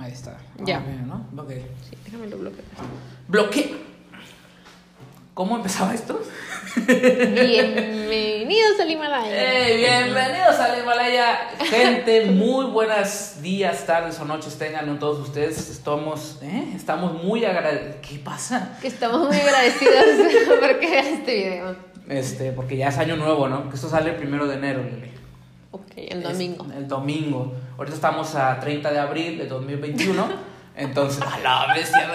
Ahí está. Ya. Ah, bien, ¿no? Ok. Sí, déjame lo bloqueo. Bloque. ¿Cómo empezaba esto? Bienvenidos al Himalaya. ¡Hey! Bienvenidos al Himalaya. Gente, muy buenos días, tardes o noches tengan todos ustedes. Estamos, ¿eh? Estamos muy agradecidos. ¿Qué pasa? Que estamos muy agradecidos por que vean este video. Este, porque ya es año nuevo, ¿no? Que esto sale el primero de enero, Lili. Ok, el domingo. Es- el domingo. Ahorita estamos a 30 de abril de 2021. Entonces, a la bestia.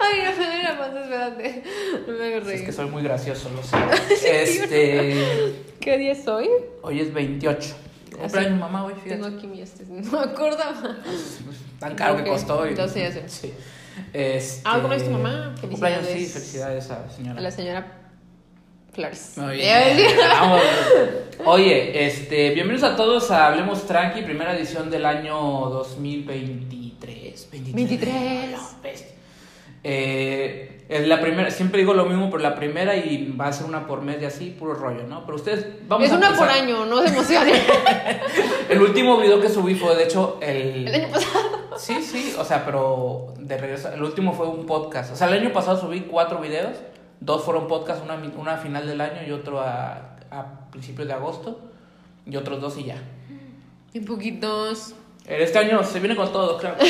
Ay, no me la panza, espérate. No me hagas Es que soy muy gracioso, lo sé. Este. ¿Qué día es hoy? Hoy es 28. Cumpleaños mamá, güey, Tengo fíjate. aquí mi este. No me acordaba. Tan caro Ok, que costó. y- entonces ya sé. Sí. Este, Ah, ¿cómo es tu mamá? Cumpleaños, sí, Felicidades. felicidades a la señora. A la señora Flores. Muy bien. Vamos. Oye, este, bienvenidos a todos a Hablemos Tranqui, primera edición del año 2023. 23. 23. No, bestia. Eh, es la primera, siempre digo lo mismo, pero la primera y va a ser una por mes y así, puro rollo, ¿no? Pero ustedes, vamos Es a una empezar. por año, no se emocionen. El último video que subí fue, de hecho, el... El año pasado. Sí, sí, o sea, pero de regreso, el último fue un podcast. O sea, el año pasado subí cuatro videos, dos fueron podcasts, una, una a final del año y otro a, a principios de agosto, y otros dos y ya. Un poquitos. Este año se viene con todo, claro.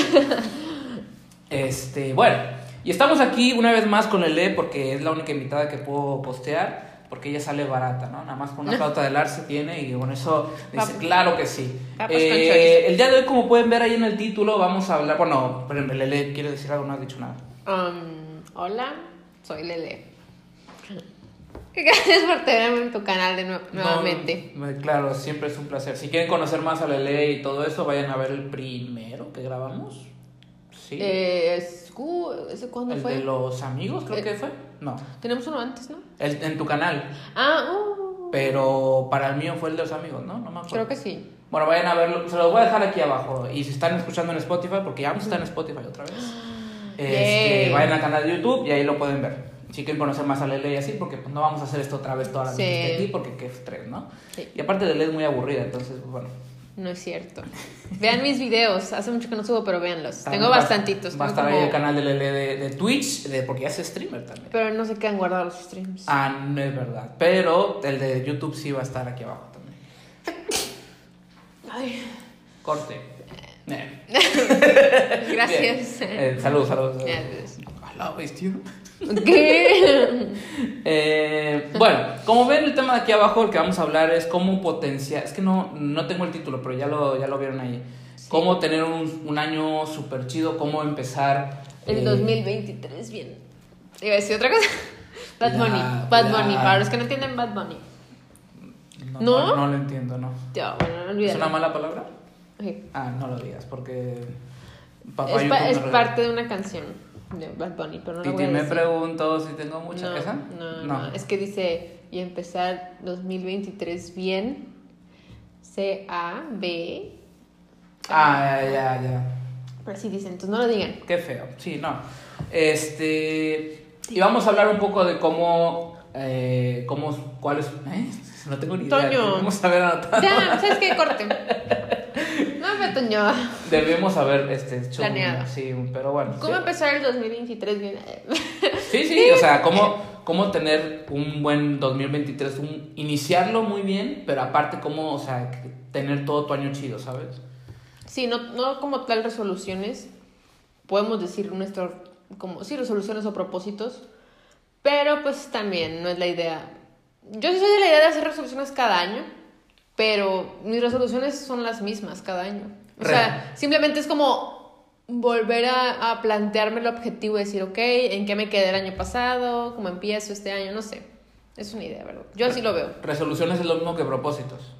Este, bueno, y estamos aquí una vez más con Lele porque es la única invitada que puedo postear. Porque ella sale barata, ¿no? Nada más con una flauta de Arce tiene y con eso dice, claro que sí. Eh, el día de hoy, como pueden ver ahí en el título, vamos a hablar. Bueno, pero Lele quiere decir algo, no has dicho nada. Um, hola, soy Lele. Gracias por tenerme en tu canal de nue- nuevamente. No, claro, siempre es un placer. Si quieren conocer más a Lele y todo eso, vayan a ver el primero que grabamos. Sí. Eh, es- uh, ¿Ese cuándo el fue? de los amigos, creo Eh, que fue. No. Tenemos uno antes, ¿no? El- en tu canal. Ah, uh, Pero para el mío fue el de los amigos, ¿no? No me acuerdo. creo que sí. Bueno, vayan a verlo. Se los voy a dejar aquí abajo. Y si están escuchando en Spotify, porque ya vamos a estar en Spotify otra vez. Este, Yay. vayan al canal de YouTube y ahí lo pueden ver. Si quieren conocer más a Lele y así, porque pues, no vamos a hacer esto otra vez todas las Sí. veces que aquí, porque qué estrés, ¿no? Sí. Y aparte Lele es muy aburrida, entonces, pues, bueno. No es cierto. Vean mis videos. Hace mucho que no subo, pero véanlos. También Tengo va- bastantitos. Va a estar ahí el canal de Lele de, de Twitch, de, porque ya es streamer también. Pero no se quedan guardados los streams. Ah, no es verdad. Pero el de YouTube sí va a estar aquí abajo también. Ay, Corte. Eh. gracias. Eh, saludos, saludos. saludos. Gracias. ¿Qué? Eh, bueno, como ven, el tema de aquí abajo, el que vamos a hablar es cómo potenciar. Es que no, no tengo el título, pero ya lo, ya lo vieron ahí. Cómo tener un, un año súper chido, cómo empezar. El eh, 2023, bien. Iba a decir otra cosa. Bad La- Bunny. Bad la- Bunny. Para los que no entienden Bad Bunny. No, ¿No? no, no lo entiendo, no. Ya, bueno, no ¿Es una mala palabra? Ah, no lo digas, porque. Papá Es, pa- parte de una canción de Bad Bunny, pero no a me decir. pregunto si tengo mucha. no, ¿Esa? No, no, Es que dice, y empezar 2023 bien. C-A-B. Ah, ya, ya, ya. Pero así dicen, entonces no lo digan. Qué feo. Sí, no. Este. Y vamos a hablar un poco de cómo. Eh, cómo cuáles. ¿eh? No tengo ni idea. Toño. Debemos haber anotado. Ya, ¿sabes qué? Corte. Toño. Debemos haber este, hecho. un- Planeado. sí, un- pero bueno. ¿Cómo sí. empezar el 2023 bien? Sí, sí, o sea, cómo, cómo tener un buen 2023, un, iniciarlo muy bien, pero aparte cómo, o sea, tener todo tu año chido, ¿sabes? Sí, no, no como tal resoluciones. Podemos decir nuestro, como, sí, resoluciones o propósitos. Pero pues también no es la idea. Yo sí soy de la idea de hacer resoluciones cada año. Pero mis resoluciones son las mismas cada año. O sea, simplemente es como volver a, a plantearme el objetivo y decir, ok, ¿en qué me quedé el año pasado? ¿Cómo empiezo este año? No sé. Es una idea, ¿verdad? Yo así lo veo. Resoluciones es lo mismo que propósitos.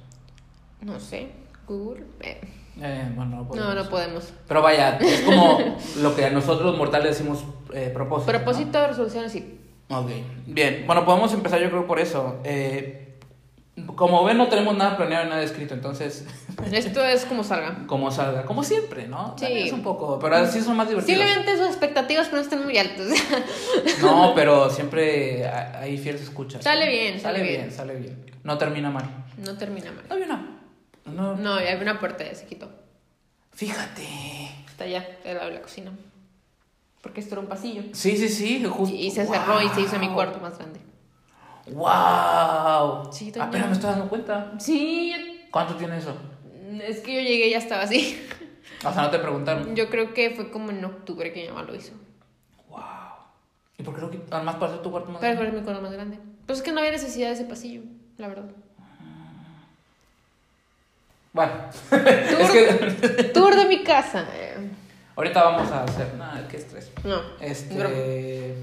No sé. Google. eh, Eh, bueno, no podemos. No, no podemos. Pero vaya, es como lo que a nosotros los mortales decimos eh, propósito. ¿no? Propósito de resoluciones, sí. Ok, bien. Bueno, podemos empezar yo creo por eso. Eh, como ven, no tenemos nada planeado, nada escrito, entonces, Esto es como salga. como salga, como siempre, ¿no? Sí. También Es un poco, pero así son más divertidos. Simplemente sus expectativas pero no están muy altas. No, pero siempre ha- hay fieles escuchas. Sale bien, sale sale bien, bien. sale bien. No termina mal. No termina mal. No, bien, no. No. Había una puerta, ya se quitó. Fíjate. Está allá, al lado de la cocina. Porque esto era un pasillo. Sí, sí, sí, justo. Y, se cerró y se hizo mi cuarto más grande. ¡Wow! Sí. Apenas me estoy dando cuenta. Sí, ¿Cuánto tiene eso? es que yo llegué y ya estaba así. O sea, no te preguntaron. Yo creo que fue como en octubre que mi mamá lo hizo. ¡Wow! ¿Y por qué no quitaron más para hacer tu cuarto más Para grande? poner mi cuarto más grande. Pues es que no había necesidad de ese pasillo, la verdad. Bueno, Tour, es que tour de mi casa. ahorita vamos a hacer. Nada, qué estrés. No. Este.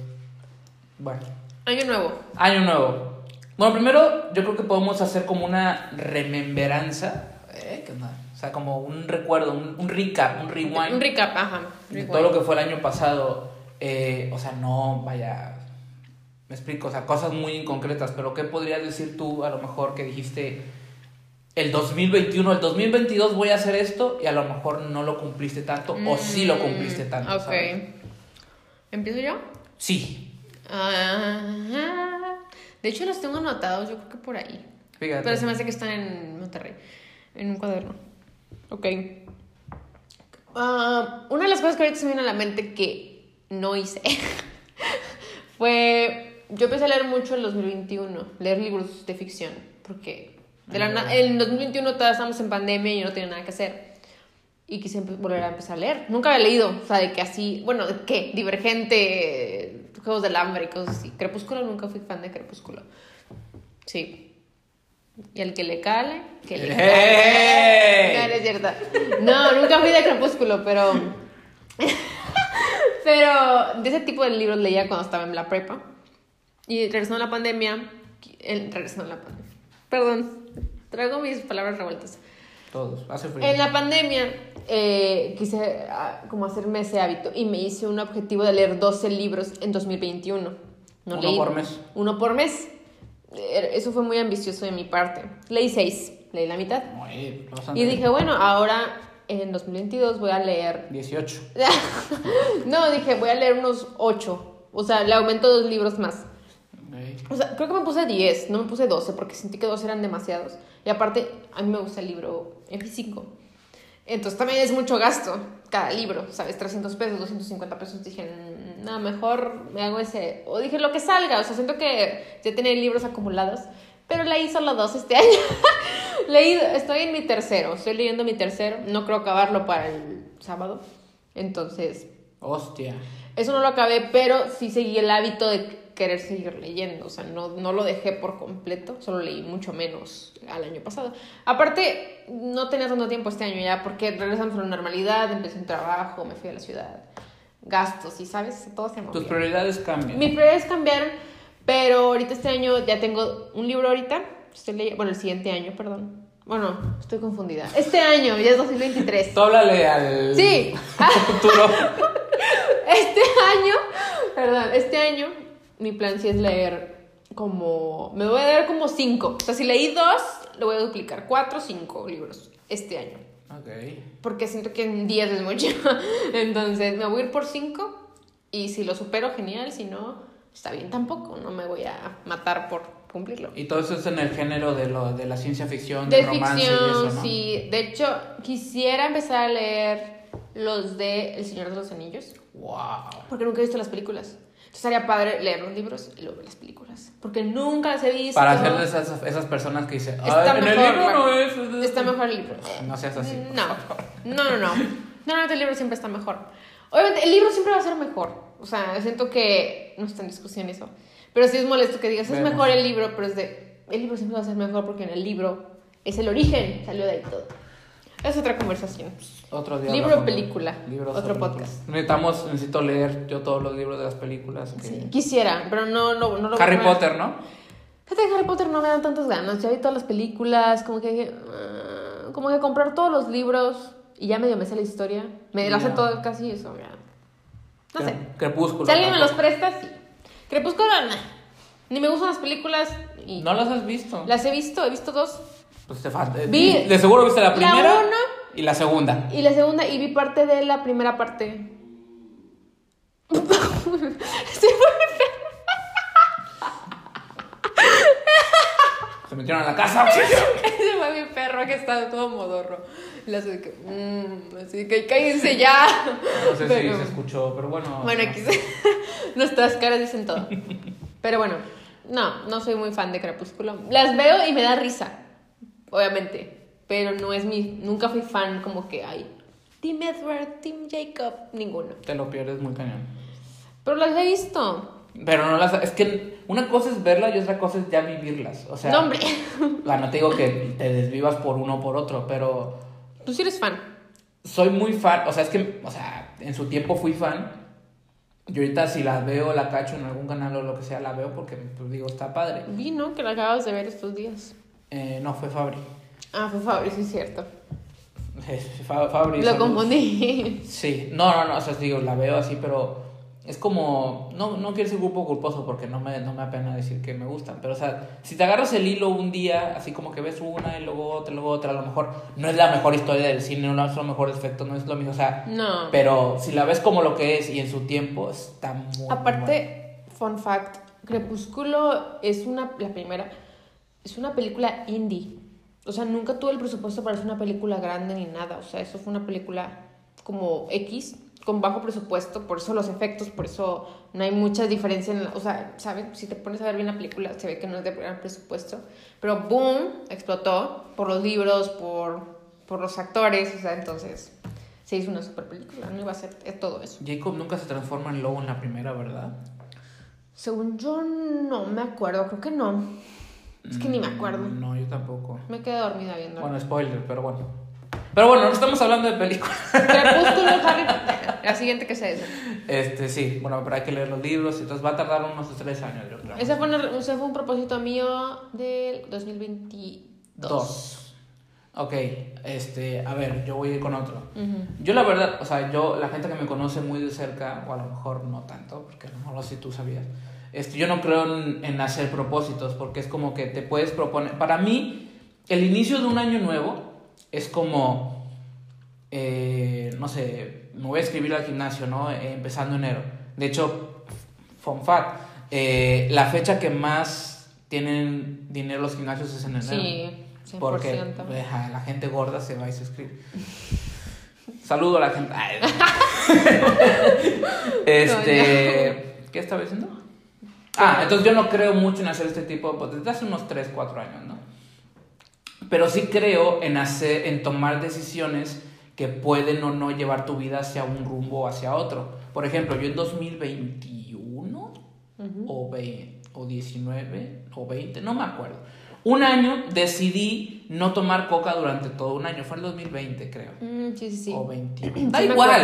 Bueno, Año nuevo. año nuevo. Bueno, primero, yo creo que podemos hacer como una remembranza. ¿Eh? ¿Qué onda? O sea, como un recuerdo, un, un recap, un rewind. Un recap, ajá. de rewind. todo lo que fue el año pasado. Eh, o sea, no, vaya. Me explico, o sea, cosas muy inconcretas, pero ¿qué podrías decir tú a lo mejor que dijiste el 2021, el 2022 voy a hacer esto y a lo mejor no lo cumpliste tanto o sí lo cumpliste tanto? Mm, Ok. ¿sabes? ¿Empiezo yo? Sí, Ajá. De hecho, los tengo anotados, yo creo que por ahí. fíjate. Pero se me hace que están en Monterrey, en un cuaderno. Ok. Ah, una de las cosas que ahorita se me viene a la mente que no hice fue. Yo empecé a leer mucho en 2021, leer libros de ficción, porque de la na- en 2021 todavía estamos en pandemia y no tenía nada que hacer. Y quise volver a empezar a leer. Nunca había leído, o sea, de que así, bueno, ¿de qué? Divergente, Juegos del Hambre y cosas así. Crepúsculo, nunca fui fan de Crepúsculo. Sí. Y al que le cale, que le ¡Ey! cale. No, no es cierto. No, nunca fui de Crepúsculo, pero. pero de ese tipo de libros leía cuando estaba en la prepa. Y regresando a la pandemia. el- regresando a la pandemia. Perdón, traigo mis palabras revueltas. Todos, hace frío. En la pandemia eh, quise ah, como hacerme ese hábito y me hice un objetivo de leer 12 libros en 2021. No Uno leí- por mes. Uno por mes. Eh, Eso fue muy ambicioso de mi parte. Leí 6, leí la mitad. Bastante Y dije, bueno, ahora en 2022 voy a leer... 18. no, dije, voy a leer unos 8. O sea, le aumento dos libros más. O sea, creo que me puse 10, no me puse 12 porque sentí que 12 eran demasiados. Y aparte, a mí me gusta el libro en físico. Entonces también es mucho gasto cada libro, ¿sabes? 300 pesos, 250 pesos. Dije, "Mm, no, mejor me hago ese. O dije, lo que salga. O sea, siento que ya tenía libros acumulados. Pero leí solo dos este año. leí, estoy en mi tercero. Estoy leyendo mi tercero. No creo acabarlo para el sábado. Entonces, Hostia. eso no lo acabé, pero sí seguí el hábito de querer seguir leyendo. O sea, no, no lo dejé por completo, solo leí mucho menos al año pasado. Aparte, no tenía tanto tiempo este año ya, porque regresamos a la normalidad, empecé un trabajo, me fui a la ciudad, gastos y, ¿sabes? Todo se movió. Tus prioridades cambian. Mis prioridades cambiaron, pero ahorita este año ya tengo un libro ahorita, estoy leyendo, bueno, el siguiente año, perdón. Bueno, estoy confundida. Este año, ya es 2023. Tú háblale al Sí. futuro. Este año, perdón, este año mi plan sí es leer como, me voy a leer como cinco. O sea, si leí dos, lo voy a duplicar, cuatro o cinco libros este año. Ok. Porque siento que en 10 es mucho. Entonces me voy a ir por cinco y si lo supero, genial. Si no, está bien tampoco. No me voy a matar por cumplirlo. Y todo eso es en el género de, lo, de la ciencia ficción, de De romance ficción, y eso, ¿no? sí. De hecho, quisiera empezar a leer los de El Señor de los Anillos. Wow. Porque nunca he visto las películas. Entonces estaría padre leer los libros y luego las películas. Porque nunca las he visto. Para de esas, esas personas que dicen, Está "Ay, en el mejor, libro no la- es. Está mejor el libro. No seas así. No, favor. no, no, no. Normalmente el libro siempre está mejor. Obviamente, el libro siempre va a ser mejor. O sea, siento que no está en discusión eso. Pero sí es molesto que digas, es mejor el libro, pero es de. El libro siempre va a ser mejor porque en el libro es el origen, salió de ahí todo. Es otra conversación. Otro día. Libro o película. libros Otro películas. podcast. Necesitamos, necesito leer yo todos los libros de las películas. que- Sí, quisiera, pero no, no, no lo Harry voy a- Potter, ¿no? Fíjate que Harry Potter no me dan tantas ganas. Ya vi todas las películas, como que. ah, como que comprar todos los libros y ya medio me sé la historia. Me la sé todo casi eso, ya. No sé. Cre- Crepúsculo. Si alguien me los presta, sí. Crepúsculo, nah. Ni me gustan las películas y. ¿No las has visto? Las he visto, he visto dos. Pues te falta. Vi- de seguro viste la la primera y la segunda. Y la segunda, y vi parte de la primera parte. Estoy Se metieron a la casa. Ese fue mi perro que está todo modorro. Y le hace que, mm, así que cállense ya. No sé Pero- si se escuchó, pero bueno. Bueno, no. aquí se- nuestras caras dicen todo. Pero bueno, no, no soy muy fan de Crepúsculo. Las veo y me da risa, obviamente. Pero no es mi. Nunca fui fan como que hay. Team Edward, Team Jacob, ninguno. Te lo pierdes muy cañón. Pero las he visto. Pero no las. Es que una cosa es verlas y otra cosa es ya vivirlas. O sea. no, hombre. ah, no te digo que te desvivas por uno o por otro, pero. Tú sí eres fan. soy muy fan, o sea, es que, o sea, en su tiempo fui fan. Y ahorita si la veo, la cacho en algún canal o lo que sea, la veo porque, pues digo, está padre. Vi, ¿no? Que la acabas de ver estos días. Eh, no, fue Fabri. Ah, fue Fabri, sí es cierto. Fa- Fabri. Lo confundí. Sí, no, no, no, o sea, digo, la veo así, pero es como, no, no quiero ser grupo culposo porque no me, no me apena decir que me gustan, pero o sea, si te agarras el hilo un día, así como que ves una y luego otra, y luego otra, a lo mejor no es la mejor historia del cine, no es lo mejor efecto, no es lo mismo, o sea, No. pero si la ves como lo que es y en su tiempo, está muy... Aparte, fun fact, Crepúsculo es una, la primera, es una película indie. O sea, nunca tuve el presupuesto para hacer una película grande ni nada. O sea, eso fue una película como X, con bajo presupuesto, por eso los efectos, por eso no hay mucha diferencia en la- o sea, ¿sabes? Si te pones a ver bien la película, se ve que no es de gran presupuesto. Pero boom, explotó por los libros, por, por los actores, o sea, entonces se hizo una super película, no iba a ser eh, todo eso. Jacob nunca se transforma en lobo en la primera, ¿verdad? Según yo no me acuerdo, creo que no. Es que ni me acuerdo. Mm, No, yo tampoco. Me quedé dormida viendo. Bueno, spoiler, pero bueno. Pero bueno, no estamos hablando de películas. Crepúsculo, Harry Potter. La siguiente que sea esa. Este, sí, bueno, pero hay que leer los libros, entonces va a tardar unos tres años, yo creo. Ese fue, una- ese fue un propósito mío del 2022. Dos. Ok, este, a ver, yo voy a ir con otro. Ujú. Yo la verdad, o sea, yo, la gente que me conoce muy de cerca, o a lo mejor no tanto, porque a lo mejor si tú sabías, este, yo no creo en, en hacer propósitos, porque es como que te puedes proponer, para mí, el inicio de un año nuevo es como, eh, no sé, me voy a escribir al gimnasio, ¿no? Eh, empezando enero. De hecho, fun fact, eh, la fecha que más tienen dinero los gimnasios es en enero. Sí, 100%. Porque la gente gorda se va y se escribe. Saludo a la gente. Este. ¿Qué estaba diciendo? Ah, entonces yo no creo mucho en hacer este tipo de. Desde hace unos 3, 4 años, ¿no? Pero sí creo en hacer, en tomar decisiones que pueden o no llevar tu vida hacia un rumbo o hacia otro. Por ejemplo, yo en 2021 Ujú. o, ve- o 19 o 20, no me acuerdo. Un año decidí no tomar coca durante todo un año. Fue el 2020, creo. Mm, sí, sí, sí. O 21. Sí Da me igual.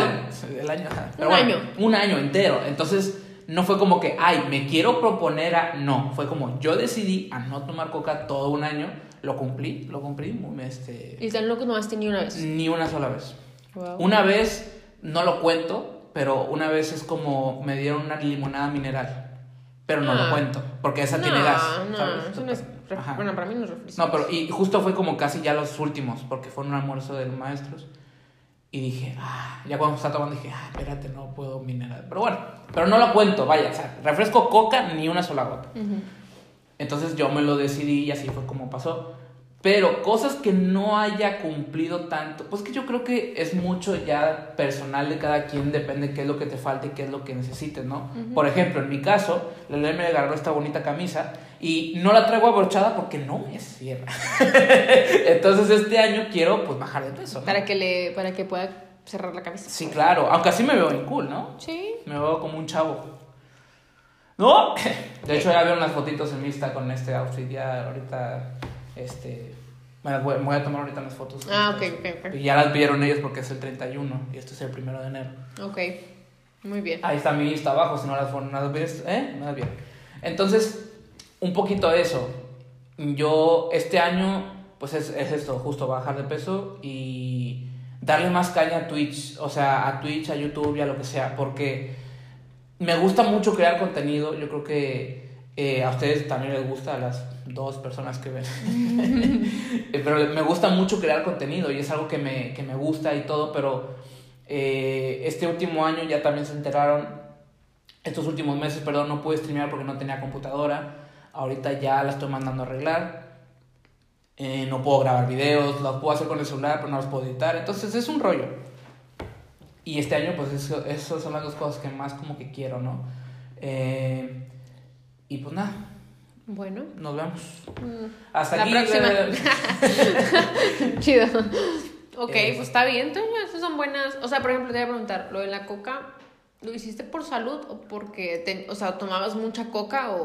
El año, ajá. Un año. Un año entero. Entonces, no fue como que, ay, me quiero proponer a. No, fue como yo decidí a no tomar coca todo un año. Lo cumplí, lo cumplí. Este, Y tan loco no has tenido una vez. ni una sola vez. Wow. Una vez, no lo cuento, pero una vez es como me dieron una limonada mineral. Pero no Ah. lo cuento, porque esa no, tiene gas. No, ¿sabes? eso no es. ref- Ajá. Bueno, para mí no es refresco. No, pero y justo fue como casi ya los últimos, porque fue un almuerzo de los maestros. Y dije, ah, ya cuando estaba tomando dije, ah, espérate, no puedo mineral. Pero bueno, pero no lo cuento, vaya, o sea, refresco coca ni una sola gota. Entonces yo me lo decidí y así fue como pasó. Pero cosas que no haya cumplido tanto, pues que yo creo que es mucho ya personal de cada quien, depende qué es lo que te falta y qué es lo que necesites, ¿no? Por ejemplo, en mi caso, la ley me agarró esta bonita camisa y no la traigo abrochada porque no me cierra. Entonces este año quiero pues bajar de peso. ¿no? Para que le, para que pueda cerrar la cabeza. Sí, claro, aunque así me veo bien cool, ¿no? Sí. Me veo como un chavo. ¿No? De hecho, ya veo unas fotitos en mi Insta con este outfit. Ya ahorita, este. Me las voy, me voy a tomar ahorita unas fotos. Ah, ok, ok, ok. Y ya las vieron ellos porque es el 31 y esto es el primero de enero. Ok. Muy bien. Ahí está mi Insta abajo, si no las fueron, no las ves, ¿eh? No las vieron. Entonces, un poquito eso. Yo, este año, pues es, es esto, justo bajar de peso y darle más caña a Twitch, o sea, a Twitch, a YouTube y a lo que sea, porque me gusta mucho crear contenido. Yo creo que eh, a ustedes también les gusta, a las dos personas que ven. Eh, pero me gusta mucho crear contenido y es algo que me, que me gusta y todo, pero eh, este último año ya también se enteraron, estos últimos meses, perdón, no pude streamear porque no tenía computadora. Ahorita ya la estoy mandando a arreglar. No puedo grabar videos, los puedo hacer con el celular, pero no los puedo editar. Entonces es un rollo. Y este año, pues, eso, esas son las dos cosas que más como que quiero, ¿no? Eh, y pues nada, Bueno. nos vemos. mm, Hasta La aquí. próxima. Chido. Ok, Eh, pues está bien. Entonces, esas son buenas. O sea, por ejemplo, te voy a preguntar, lo de la coca, ¿lo hiciste por salud o porque, te- o sea, tomabas mucha coca o,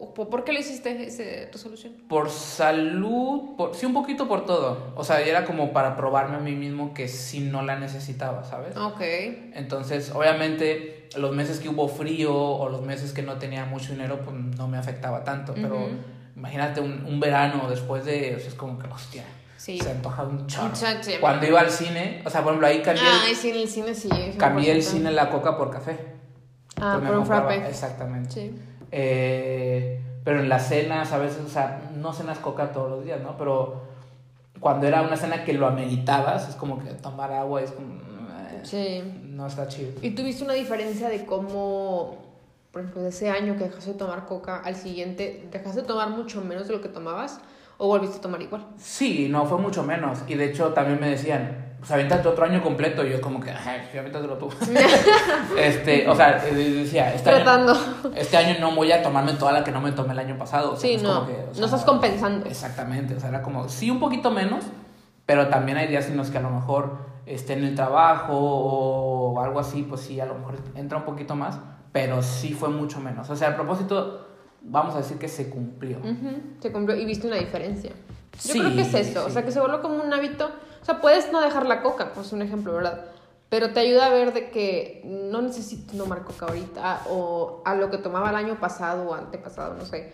o por qué lo hiciste ese resolución? Por salud, por, sí, un poquito por todo. O sea, era como para probarme a mí mismo que sí no la necesitaba, ¿sabes? Ok. Entonces, obviamente, los meses que hubo frío o los meses que no tenía mucho dinero, pues no me afectaba tanto. Pero imagínate un, un verano después de. O sea, es como que, hostia, Sí. se antoja un chorro. Cuando iba al cine, o sea, por ejemplo, ahí cambié, Ay, sí, en el cine sí. cambié el 100%. cine la coca por café. Ah, por un compraba- frappe. Exactamente. Sí. Eh, pero en las cenas, a veces, o sea, no cenas coca todos los días, ¿no? Pero cuando era una cena que lo ameritabas, es como que tomar agua es como. Sí. No está chido. ¿Y tuviste una diferencia de cómo, por ejemplo, de ese año que dejaste de tomar coca al siguiente, dejaste de tomar mucho menos de lo que tomabas o volviste a tomar igual? Sí, no, fue mucho menos. Y de hecho también me decían, pues avéntate otro año completo. Y yo como que, ay, sí, avéntatelo tú. este, o sea, eh, decía, este año, este año no voy a tomarme toda la que no me tomé el año pasado. O sea, Sí, no. como que, o sea, no estás compensando. Exactamente, o sea, era como, sí, un poquito menos, pero también hay días en los que a lo mejor esté en el trabajo o algo así, pues sí, a lo mejor entra un poquito más, pero sí fue mucho menos. O sea, el propósito, vamos a decir que se cumplió. Se cumplió y viste una diferencia. Yo Sí, creo que es eso, o sí. sea, que se vuelve como un hábito. O sea, puedes no dejar la coca, pues un ejemplo, ¿verdad? Pero te ayuda a ver de que no necesito tomar coca ahorita o a lo que tomaba el año pasado o antepasado, no sé.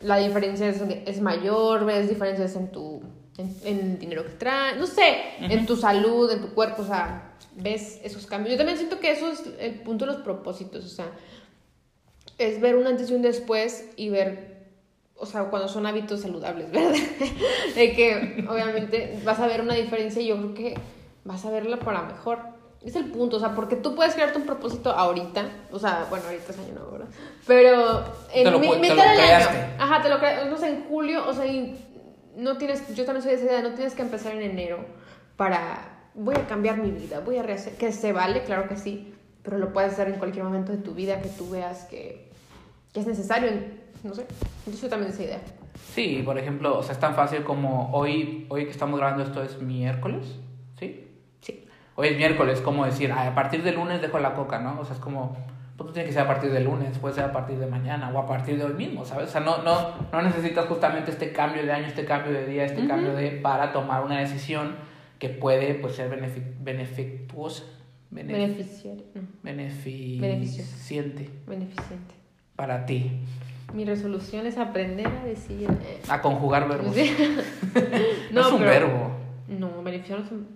La diferencia es, es mayor, ves diferencias en tu en, en dinero que traes, no sé, en tu salud, en tu cuerpo, o sea, ves esos cambios. Yo también siento que eso es el punto de los propósitos, o sea, es ver un antes y un después y ver, o sea, cuando son hábitos saludables, ¿verdad? de que obviamente vas a ver una diferencia y yo creo que vas a verla para mejor. Es el punto, o sea, porque tú puedes crearte un propósito ahorita, o sea, bueno, ahorita es año nuevo, ¿verdad? Pero en mitad del año, ajá, te lo creas, no sé, en julio, o sea, no tienes, yo también soy de esa idea, no tienes que empezar en enero para, voy a cambiar mi vida, voy a rehacer, que se vale, claro que sí, pero lo puedes hacer en cualquier momento de tu vida que tú veas que, que es necesario, no sé, yo soy también de esa idea. Sí, por ejemplo, o sea, es tan fácil como hoy, hoy que estamos grabando esto es miércoles, ¿sí? Sí. Hoy es miércoles, como decir, "Ay, a partir del lunes dejo la coca, ¿no? O sea, es como, pues no tiene que ser a partir del lunes, puede ser a partir de mañana o a partir de hoy mismo, ¿sabes? O sea, no, no, no necesitas justamente este cambio de año, este cambio de día, este cambio de, para tomar una decisión que puede, pues, ser benefi- benefictuosa, bene- Beneficiario, no, beneficiente beneficiente. para ti. Mi resolución es aprender a decir... eh, A conjugar verbos. sí. no, es un pero- verbo, No, beneficiario es un...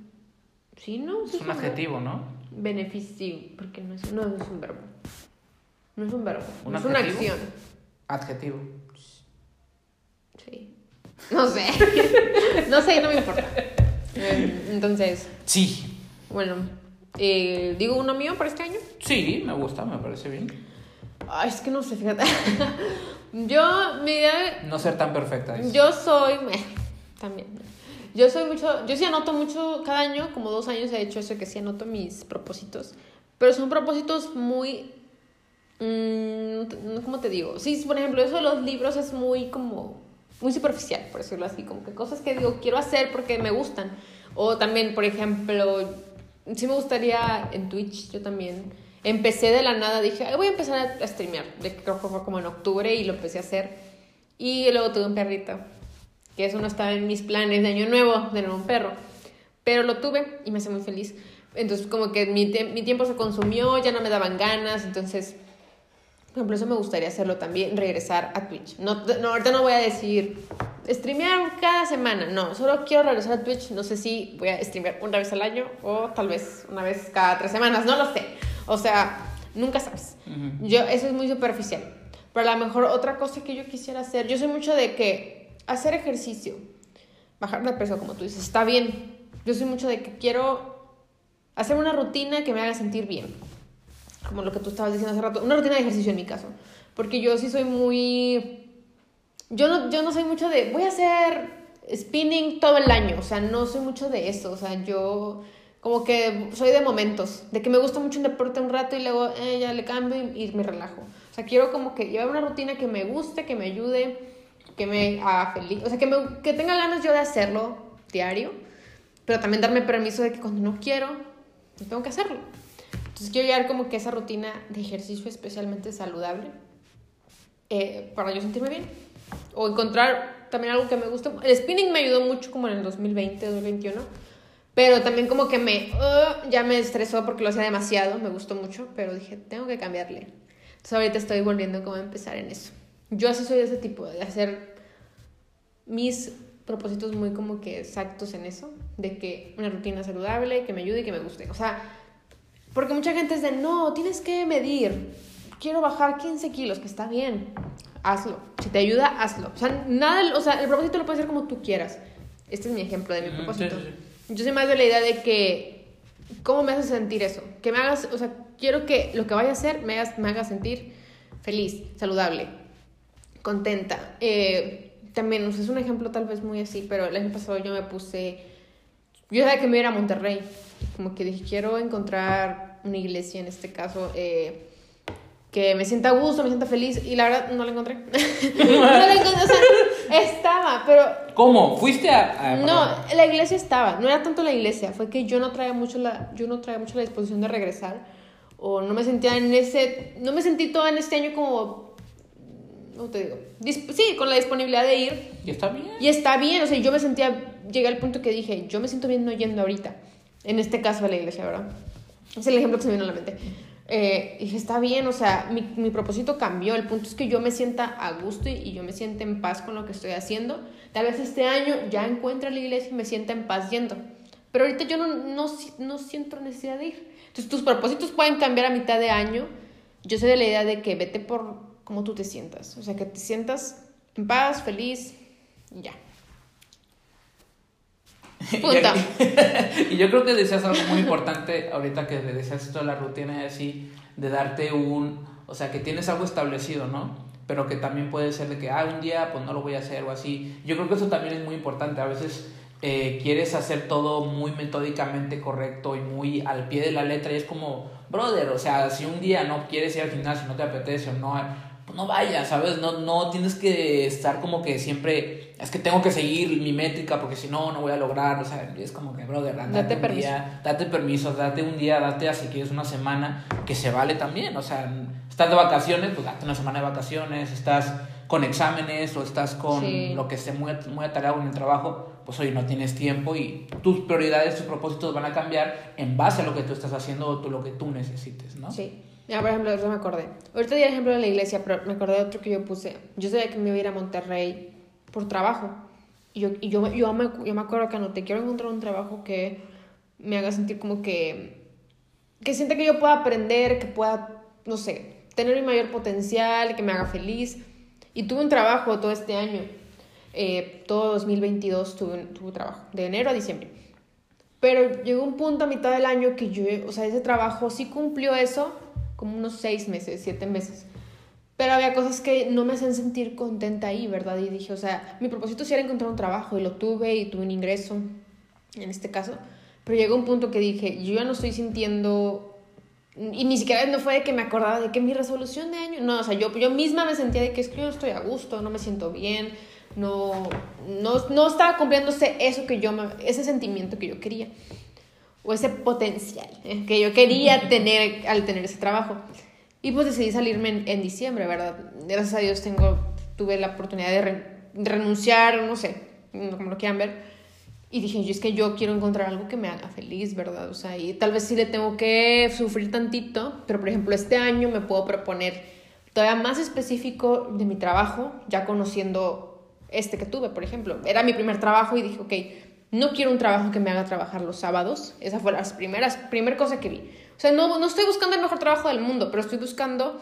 Sí, no, es un adjetivo, ¿no? Beneficio, porque no es, no es un verbo. No es un verbo, ¿Un es una acción. Adjetivo. Sí. No sé. no sé, no me importa. Entonces, Sí. bueno, eh, digo uno mío para este año. Sí, me gusta, me parece bien. Ay, es que no sé, fíjate. Yo, mi idea, No ser tan perfecta. es. yo soy, también. Yo soy mucho, yo sí anoto mucho, cada año, como dos años he hecho eso que sí anoto mis propósitos. Pero son propósitos muy, mm, ¿cómo te digo? Sí, por ejemplo, eso de los libros es muy como, muy superficial, por decirlo así, como que cosas que digo, quiero hacer porque me gustan. O también, por ejemplo, sí me gustaría en Twitch, yo también. Empecé de la nada, dije, "Ay, voy a empezar a, streamear. De creo que fue como en octubre y lo empecé a hacer. Y luego tuve un perrito, que eso no estaba en mis planes de año nuevo, tener un perro. Pero lo tuve y me hace muy feliz. Entonces, como que mi, mi tiempo se consumió, ya no me daban ganas. Entonces, por ejemplo, eso me gustaría hacerlo también, regresar a Twitch. No, no, ahorita no voy a decir streamear cada semana, no, solo quiero regresar a Twitch. No sé si voy a streamear una vez al año o tal vez una vez cada tres semanas, no lo sé. O sea, nunca sabes. Ujú. Yo, eso es muy superficial. Pero a lo mejor otra cosa que yo quisiera hacer, yo soy mucho de que hacer ejercicio, bajar de peso, como tú dices, está bien. Yo soy mucho de que quiero hacer una rutina que me haga sentir bien. Como lo que tú estabas diciendo hace rato, una rutina de ejercicio en mi caso. Porque yo sí soy muy... Yo no, yo no soy mucho de, voy a hacer spinning todo el año, o sea, no soy mucho de eso, o sea, yo como que soy de momentos, de que me gusta mucho un deporte un rato y luego eh, ya le cambio y, y me relajo. O sea, quiero como que llevar una rutina que me guste, que me ayude, que me haga feliz, o sea, que, me, que tenga ganas yo de hacerlo diario, pero también darme permiso de que cuando no quiero, no tengo que hacerlo. Entonces quiero llevar como que esa rutina de ejercicio especialmente saludable eh, para yo sentirme bien. O encontrar también algo que me guste. El spinning me ayudó mucho como en el 2020, 2021. Pero también como que me... uh, ya me estresó porque lo hacía demasiado. Me gustó mucho. Pero dije, tengo que cambiarle. Entonces ahorita estoy volviendo como a empezar en eso. Yo así soy de ese tipo. De hacer mis propósitos muy como que exactos en eso. De que una rutina saludable, que me ayude y que me guste. O sea... Porque mucha gente es de, no, tienes que medir. Quiero bajar 15 kilos, que está bien. Hazlo. Si te ayuda, hazlo. O sea, nada, o sea, el propósito lo puedes hacer como tú quieras. Este es mi ejemplo de mi Ujú, propósito. sí, sí, Yo soy más de la idea de que, ¿cómo me hace sentir eso? Que me hagas, o sea, quiero que lo que vaya a hacer me haga, me haga sentir feliz, saludable, contenta. Eh, también, o sea, es un ejemplo tal vez muy así, pero el año pasado yo me puse, yo sabía que me iba a ir a Monterrey, como que dije, quiero encontrar una iglesia en este caso. eh, que me sienta a gusto, me sienta feliz, y la verdad no la encontré. no la encontré, o sea, estaba, pero ¿Cómo? ¿Fuiste a.? a- no, la iglesia estaba, no era tanto la iglesia, fue que yo no traía mucho la, yo no traía mucho la disposición de regresar, o no me sentía en ese, no me sentí toda en este año como, ¿cómo te digo? Sí, con la disponibilidad de ir, Y está bien. y está bien, o sea, yo me sentía, llegué al punto que dije, yo me siento bien no yendo ahorita, en este caso a la iglesia, ¿verdad? Es el ejemplo que se me vino a la mente. Eh, dije, está bien, o sea, mi, mi propósito cambió. El punto es que yo me sienta a gusto y, y yo me sienta en paz con lo que estoy haciendo. Tal vez este año ya encuentre la iglesia y me sienta en paz yendo. Pero ahorita yo no, no, no siento necesidad de ir. Entonces, tus propósitos pueden cambiar a mitad de año. Yo soy de la idea de que vete por cómo tú te sientas. O sea, que te sientas en paz, feliz y ya. Punto. y yo creo que decías algo muy importante ahorita que decías esto de la rutina y así, de darte un, o sea, que tienes algo establecido, ¿no? Pero que también puede ser de que, ah, un día pues no lo voy a hacer o así. Yo creo que eso también es muy importante. A veces eh, quieres hacer todo muy metódicamente correcto y muy al pie de la letra y es como, brother, o sea, si un día no quieres ir al gimnasio, no te apetece o no, pues no vayas, ¿sabes? No, no tienes que estar como que siempre, es que tengo que seguir mi métrica porque si no, no voy a lograr, o sea, es como que, brother, date, Date un permiso. día, date permiso, date un día, date así quieres una semana, que se vale también, o sea, estás de vacaciones, pues date una semana de vacaciones, estás con exámenes o estás con Sí. lo que esté muy, muy atareado en el trabajo, pues hoy no tienes tiempo y tus prioridades, tus propósitos van a cambiar en base a lo que tú estás haciendo o tú, lo que tú necesites, ¿no? Sí. Ya, por ejemplo, ahorita me acordé. Ahorita di el ejemplo de la iglesia, pero me acordé de otro que yo puse. Yo sabía que me iba a ir a Monterrey por trabajo. Y yo, y yo, yo, me, yo me acuerdo que anoté, quiero encontrar un trabajo que me haga sentir como que... Que sienta que yo pueda aprender, que pueda, no sé, tener mi mayor potencial, que me haga feliz. Y tuve un trabajo todo este año. Eh, todo 2022 tuve, un- tuve trabajo, de enero a diciembre. Pero llegó un punto a mitad del año que yo, o sea, ese trabajo sí cumplió eso, como unos seis meses, siete meses. Pero había cosas que no me hacían sentir contenta ahí, ¿verdad? Y dije, o sea, mi propósito sí era encontrar un trabajo y lo tuve y tuve un ingreso, en este caso. Pero llegó un punto que dije, yo ya no estoy sintiendo... Y ni siquiera no fue de que me acordaba de que mi resolución de año... No, o sea, yo, yo misma me sentía de que es que yo no estoy a gusto, no me siento bien, no, no, no estaba cumpliéndose eso que yo, me- ese sentimiento que yo quería o ese potencial que yo quería tener al tener ese trabajo. Y pues decidí salirme en, en diciembre, ¿verdad? Gracias a Dios tengo, tuve la oportunidad de, re- de renunciar, no sé, como lo quieran ver. Y dije, yo es que yo quiero encontrar algo que me haga feliz, ¿verdad? O sea, y tal vez sí le tengo que sufrir tantito, pero por ejemplo este año me puedo proponer todavía más específico de mi trabajo, ya conociendo este que tuve, por ejemplo. Era mi primer trabajo y dije, ok, no quiero un trabajo que me haga trabajar los sábados. Esa fue la primeras, primer cosa que vi. O sea, no, no estoy buscando el mejor trabajo del mundo, pero estoy buscando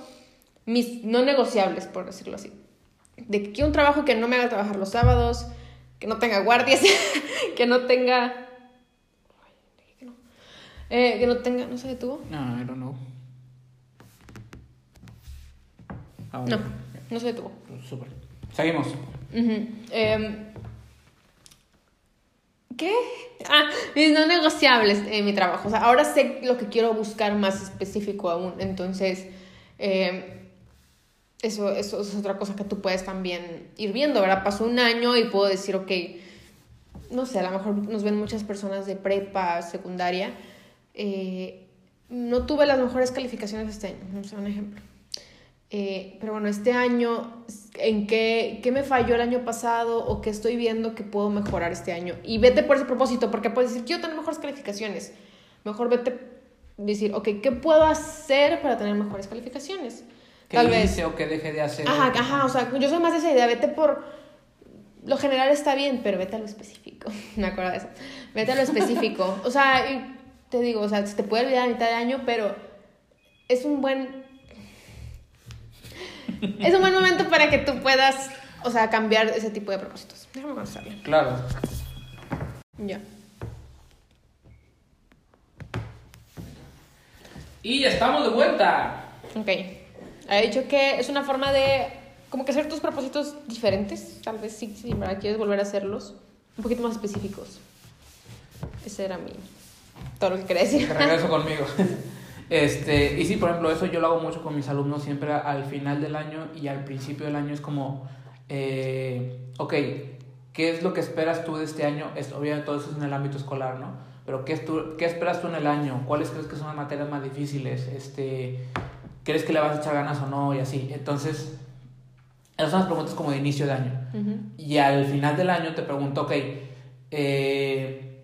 mis no negociables, por decirlo así. De que quiero un trabajo que no me haga trabajar los sábados, que no tenga guardias, que no tenga... Ay, dije que no. Eh, que no tenga... ¿No se detuvo? No, I don't know. No, no se detuvo. Súper. Seguimos. Em, ¿qué? Ah, mis no negociables en mi trabajo. O sea, ahora sé lo que quiero buscar más específico aún. Entonces, eh, eso, eso es otra cosa que tú puedes también ir viendo, ¿verdad? Pasó un año y puedo decir, ok, no sé, a lo mejor nos ven muchas personas de prepa, secundaria. Eh, no tuve las mejores calificaciones este año, no sé, un ejemplo. Eh, pero bueno, este año, ¿en qué, qué, me falló el año pasado o qué estoy viendo que puedo mejorar este año? Y vete por ese propósito, porque puedes decir, quiero tener mejores calificaciones. Mejor vete decir, ok, ¿qué puedo hacer para tener mejores calificaciones? ¿Qué Tal vez. o que deje de hacer. Ajá, ajá, o sea, yo soy más de esa idea, vete por... Lo general está bien, pero vete a lo específico. me acuerdo de eso. Vete a lo específico. O sea, te digo, o sea, se te puede olvidar a mitad de año, pero es un buen es un buen momento para que tú puedas, o sea, cambiar ese tipo de propósitos. Déjame conocerlo. Claro. Ya. Y ya estamos de vuelta. Ok. Ha dicho que es una forma de como que hacer tus propósitos diferentes. Tal vez sí, sí, ¿verdad? Quieres volver a hacerlos un poquito más específicos. Ese era mi... Todo lo que quería decir. Te regreso conmigo. Este, y sí, por ejemplo, eso yo lo hago mucho con mis alumnos siempre al final del año y al principio del año es como, eh, ok, ¿qué es lo que esperas tú de este año? Es, obviamente todo eso es en el ámbito escolar, ¿no? Pero ¿qué, es tu, ¿qué esperas tú en el año? ¿Cuáles crees que son las materias más difíciles? Este, ¿Crees que le vas a echar ganas o no? Y así. Entonces, esas son las preguntas como de inicio de año. Y al final del año te pregunto, ok, eh,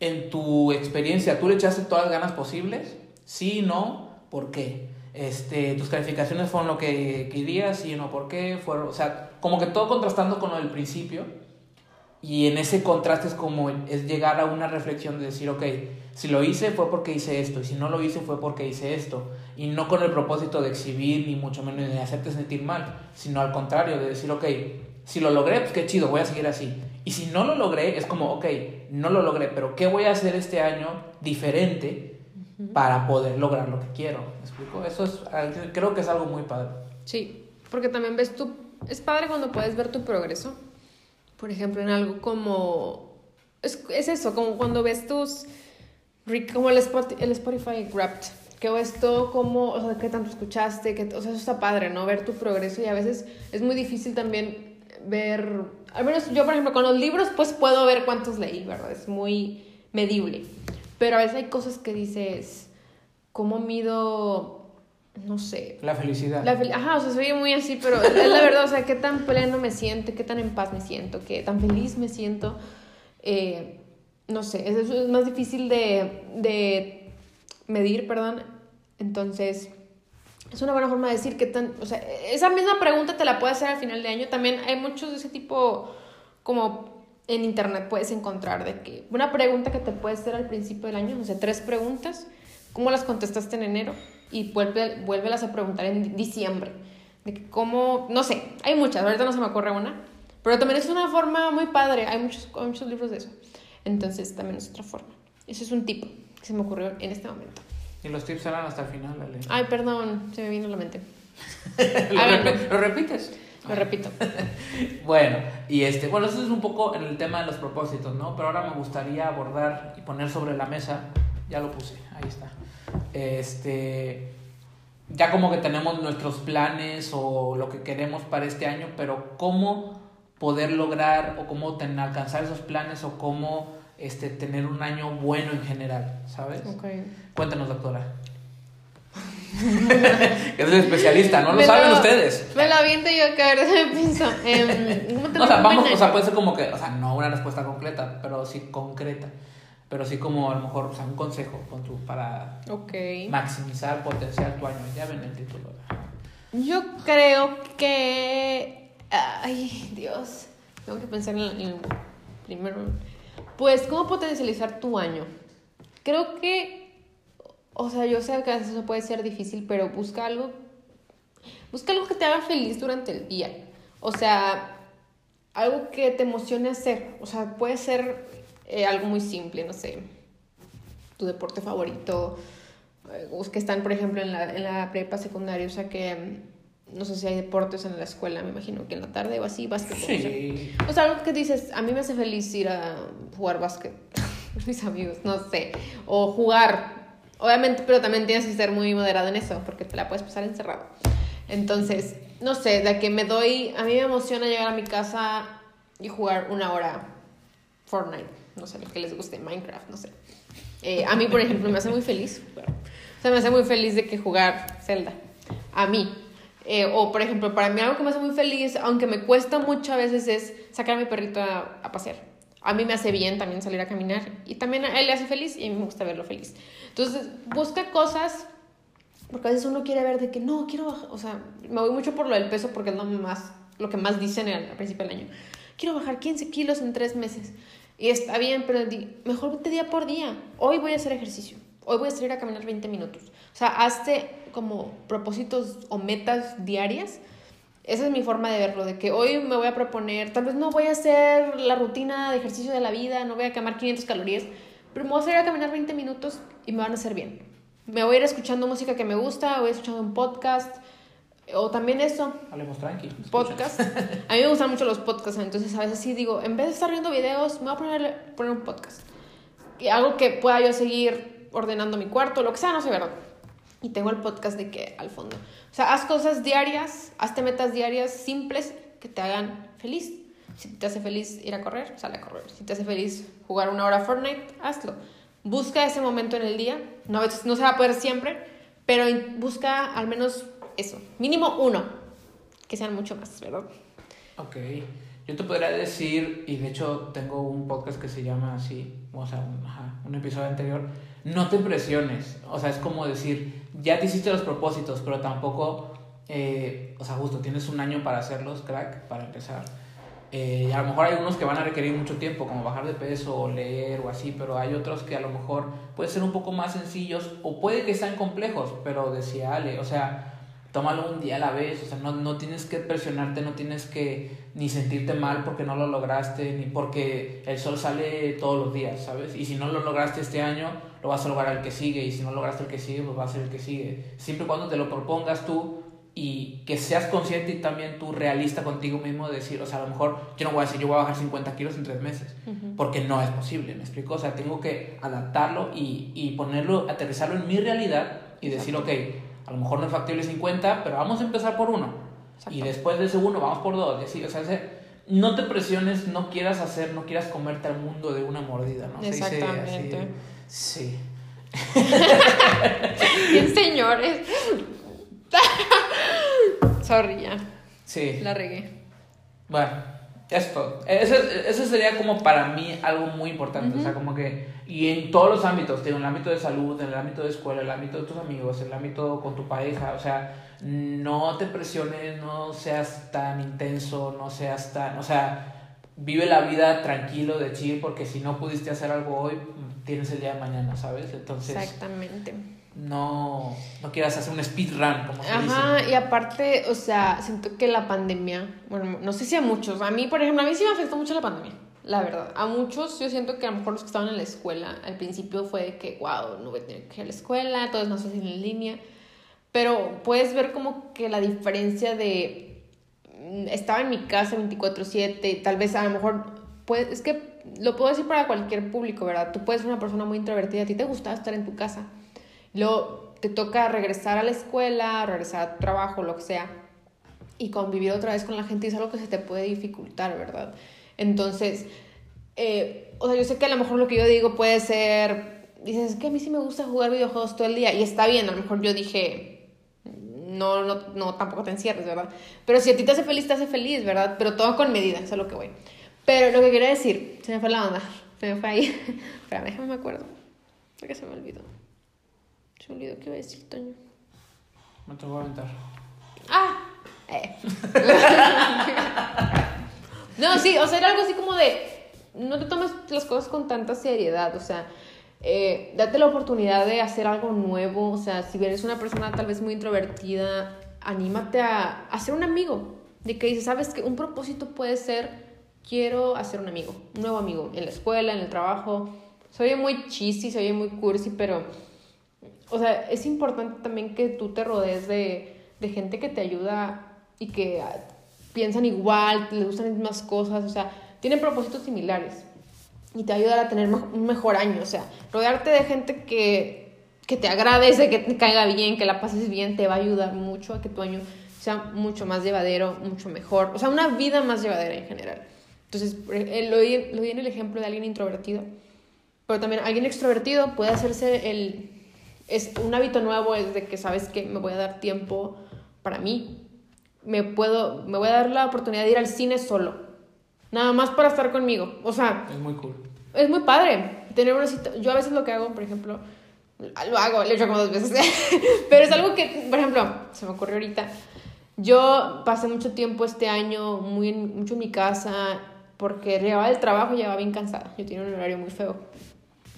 en tu experiencia, ¿tú le echaste todas las ganas posibles? Sí, no, ¿por qué? Este, tus calificaciones fueron lo que querías, sí, no, ¿por qué? Fueron, o sea, como que todo contrastando con lo del principio. Y en ese contraste es como es llegar a una reflexión de decir, ok, si lo hice fue porque hice esto, y si no lo hice fue porque hice esto. Y no con el propósito de exhibir, ni mucho menos de hacerte sentir mal, sino al contrario, de decir, ok, si lo logré, pues qué chido, voy a seguir así. Y si no lo logré, es como, ok, no lo logré, pero ¿qué voy a hacer este año diferente para poder lograr lo que quiero. ¿Me explico? Eso es, creo que es algo muy padre. Sí, porque también ves tú, es padre cuando puedes ver tu progreso. Por ejemplo, en algo como, es, es eso, como cuando ves tus, como el, Spotify, el Spotify Wrapped, que ves todo como, o sea, qué tanto escuchaste, que, o sea, eso está padre, ¿no? Ver tu progreso y a veces es muy difícil también ver, al menos yo, por ejemplo, con los libros, pues puedo ver cuántos leí, ¿verdad? Es muy medible. Pero a veces hay cosas que dices, ¿cómo mido, no sé? La felicidad. La Ajá, o sea, se oye muy así, pero es la verdad, o sea, qué tan pleno me siento, qué tan en paz me siento, qué tan feliz me siento. Eh, no sé, es, es más difícil de, de medir, perdón. Entonces, es una buena forma de decir qué tan, o sea, esa misma pregunta te la puedes hacer al final de año. También hay muchos de ese tipo como en internet puedes encontrar de que una pregunta que te puede hacer al principio del año, no sé, tres preguntas, ¿cómo las contestaste en enero? Y vuelve, vuélvelas a preguntar en diciembre. De que cómo, no sé, hay muchas, ahorita no se me ocurre una, pero también es una forma muy padre, hay muchos, muchos libros de eso. Entonces también es otra forma. Ese es un tip que se me ocurrió en este momento. Y los tips eran hasta el final, Ale. Ay, perdón, se me vino a la mente. ¿Lo repites? Lo repito. bueno, y este, bueno, eso es un poco en el tema de los propósitos, ¿no? Pero ahora me gustaría abordar y poner sobre la mesa, ya lo puse, ahí está. Este, ya como que tenemos nuestros planes o lo que queremos para este año, pero cómo poder lograr o cómo alcanzar esos planes o cómo este, tener un año bueno en general, ¿sabes? Okay. Cuéntanos, doctora. es el especialista, no lo saben ustedes. Me lo aviento yo a ver, pienso. Eh, o sea, vamos, o sea, puede ser como que, o sea, no una respuesta completa, pero sí concreta. Pero sí como a lo mejor, o sea, un consejo con tu, para maximizar, potenciar tu año. Ya ven el título. Yo creo que... Ay, Dios. Tengo que pensar en el primero. Pues, ¿cómo potencializar tu año? Creo que o sea, yo sé que a veces eso puede ser difícil, pero busca algo, busca algo que te haga feliz durante el día. O sea, algo que te emocione hacer. O sea, puede ser eh, algo muy simple, no sé, tu deporte favorito, eh, que están, por ejemplo, en la, en la prepa secundaria, o sea, que no sé si hay deportes en la escuela, me imagino que en la tarde o así, básquetbol. Sí. O sea, algo que dices, a mí me hace feliz ir a jugar básquet con mis amigos, no sé, o jugar, obviamente, pero también tienes que ser muy moderado en eso, porque te la puedes pasar encerrado. Entonces, no sé, de que me doy, a mí me emociona llegar a mi casa y jugar una hora Fortnite, no sé, lo que les guste, Minecraft, no sé. Eh, a mí, por ejemplo, me hace muy feliz, o sea, me hace muy feliz de que jugar Zelda, a mí. Eh, o, por ejemplo, para mí algo que me hace muy feliz, aunque me cuesta mucho a veces, es sacar a mi perrito a, a pasear. A mí me hace bien también salir a caminar y también a él le hace feliz y a mí me gusta verlo feliz. Entonces, busca cosas porque a veces uno quiere ver de que no, quiero bajar, o sea, me voy mucho por lo del peso porque es lo, más, lo que más dicen al, principio del año. Quiero bajar 15 kilos en tres meses. Y está bien, pero mejor vete día por día. Hoy voy a hacer ejercicio. Hoy voy a salir a caminar 20 minutos. O sea, hazte como propósitos o metas diarias. Esa es mi forma de verlo, de que hoy me voy a proponer, tal vez no voy a hacer la rutina de ejercicio de la vida, no voy a quemar 500 calorías, pero me voy a salir a caminar 20 minutos y me van a hacer bien me voy a ir escuchando música que me gusta, voy escuchando un podcast, o también eso. Hablemos tranqui. Podcast. A mí me gustan mucho los podcasts, entonces a veces sí digo, en vez de estar viendo videos, me voy a poner, poner un podcast. Y algo que pueda yo seguir ordenando mi cuarto, lo que sea, no sé, ¿verdad? Y tengo el podcast de que al fondo. O sea, haz cosas diarias, hazte metas diarias simples que te hagan feliz. Si te hace feliz ir a correr, sale a correr. Si te hace feliz jugar una hora Fortnite, hazlo busca ese momento en el día. No, no se va a poder siempre, pero busca al menos eso. Mínimo uno. Que sean mucho más, ¿verdad? Ok. Yo te podría decir, y de hecho tengo un podcast que se llama así, o sea, un, un episodio anterior, no te presiones. O sea, es como decir, ya te hiciste los propósitos, pero tampoco, eh, o sea, justo tienes un año para hacerlos, crack, para empezar. Eh, a lo mejor hay unos que van a requerir mucho tiempo, como bajar de peso o leer o así, pero hay otros que a lo mejor pueden ser un poco más sencillos o puede que sean complejos, pero decía Ale, o sea, tómalo un día a la vez, o sea, no, no tienes que presionarte, no tienes que ni sentirte mal porque no lo lograste, ni porque el sol sale todos los días, ¿sabes? Y si no lo lograste este año, lo vas a lograr el que sigue, y si no lograste el que sigue, pues va a ser el que sigue. Siempre y cuando te lo propongas tú, y que seas consciente y también tú realista contigo mismo de decir, o sea, a lo mejor yo no voy a decir yo voy a bajar 50 kilos en tres meses, porque no es posible, ¿me explico? O sea, tengo que adaptarlo y, y ponerlo, aterrizarlo en mi realidad y decir, ok, a lo mejor no es factible 50, pero vamos a empezar por uno. Y después de ese uno vamos por dos. Y así, o sea, no te presiones, no quieras hacer, no quieras comerte al mundo de una mordida, ¿no? Exactamente. sí. Bien, señores. Sorry, ya. Sí. La regué. Bueno, esto. Eso, sería como para mí algo muy importante. O sea, como que. Y en todos los ámbitos, en el ámbito de salud, en el ámbito de escuela, en el ámbito de tus amigos, en el ámbito con tu pareja. O sea, no te presiones, no seas tan intenso, no seas tan. O sea, vive la vida tranquilo, de chill, porque si no pudiste hacer algo hoy, tienes el día de mañana, ¿sabes? Entonces. Exactamente no, no quieras hacer un speedrun, como se Ajá, y aparte, o sea, siento que la pandemia, bueno, no sé si a muchos, a mí, por ejemplo, a mí sí me afectó mucho la pandemia, la verdad. A muchos, yo siento que a lo mejor los que estaban en la escuela, al principio fue que, wow, no voy a tener que ir a la escuela, todo es más fácil en línea, pero puedes ver como que la diferencia de, mm, estaba en mi casa 24/7, tal vez a lo mejor, pues, es que lo puedo decir para cualquier público, ¿verdad? Tú puedes ser una persona muy introvertida, a ti te gustaba estar en tu casa Luego te toca regresar a la escuela, regresar a trabajo, lo que sea, y convivir otra vez con la gente es algo que se te puede dificultar, ¿verdad? Entonces, eh, o sea, yo sé que a lo mejor lo que yo digo puede ser, dices, es que a mí sí me gusta jugar videojuegos todo el día, y está bien, a lo mejor yo dije, no, no, no, tampoco te encierres, ¿verdad? Pero si a ti te hace feliz, te hace feliz, ¿verdad? Pero todo con medida, eso es lo que voy. Pero lo que quería decir, se me fue la onda, se me fue ahí. Espera, déjame me acuerdo, porque se me olvidó. Se me olvidó qué iba a decir, Toño. No te voy a aventar. ¡Ah! Eh. no, sí, o sea, era algo así como de. No te tomes las cosas con tanta seriedad, o sea. Eh, date la oportunidad de hacer algo nuevo, o sea, si eres una persona tal vez muy introvertida, anímate a, hacer un amigo, de que dices, sabes que un propósito puede ser, quiero hacer un amigo, un nuevo amigo, en la escuela, en el trabajo, soy muy cheesy, soy muy cursi, pero o sea, es importante también que tú te rodees de, de gente que te ayuda y que ah, piensan igual, les gustan las mismas cosas, o sea, tienen propósitos similares y te ayuda a tener un mejor año, o sea, rodearte de gente que, que te agradece, que te caiga bien, que la pases bien, te va a ayudar mucho a que tu año sea mucho más llevadero, mucho mejor, o sea, una vida más llevadera en general. Entonces, eh, lo di, lo di en el ejemplo de alguien introvertido, pero también alguien extrovertido puede hacerse el... Es un hábito nuevo es de que sabes que me voy a dar tiempo para mí. Me puedo me voy a dar la oportunidad de ir al cine solo. Nada más para estar conmigo. O sea, es muy cool. Es muy padre tener una cita. Yo a veces lo que hago, por ejemplo, lo hago, lo he hecho como dos veces. Pero es algo que, por ejemplo, se me ocurrió ahorita. Yo pasé mucho tiempo este año muy mucho en mi casa porque llegaba del trabajo y llegaba bien cansada. Yo tenía un horario muy feo.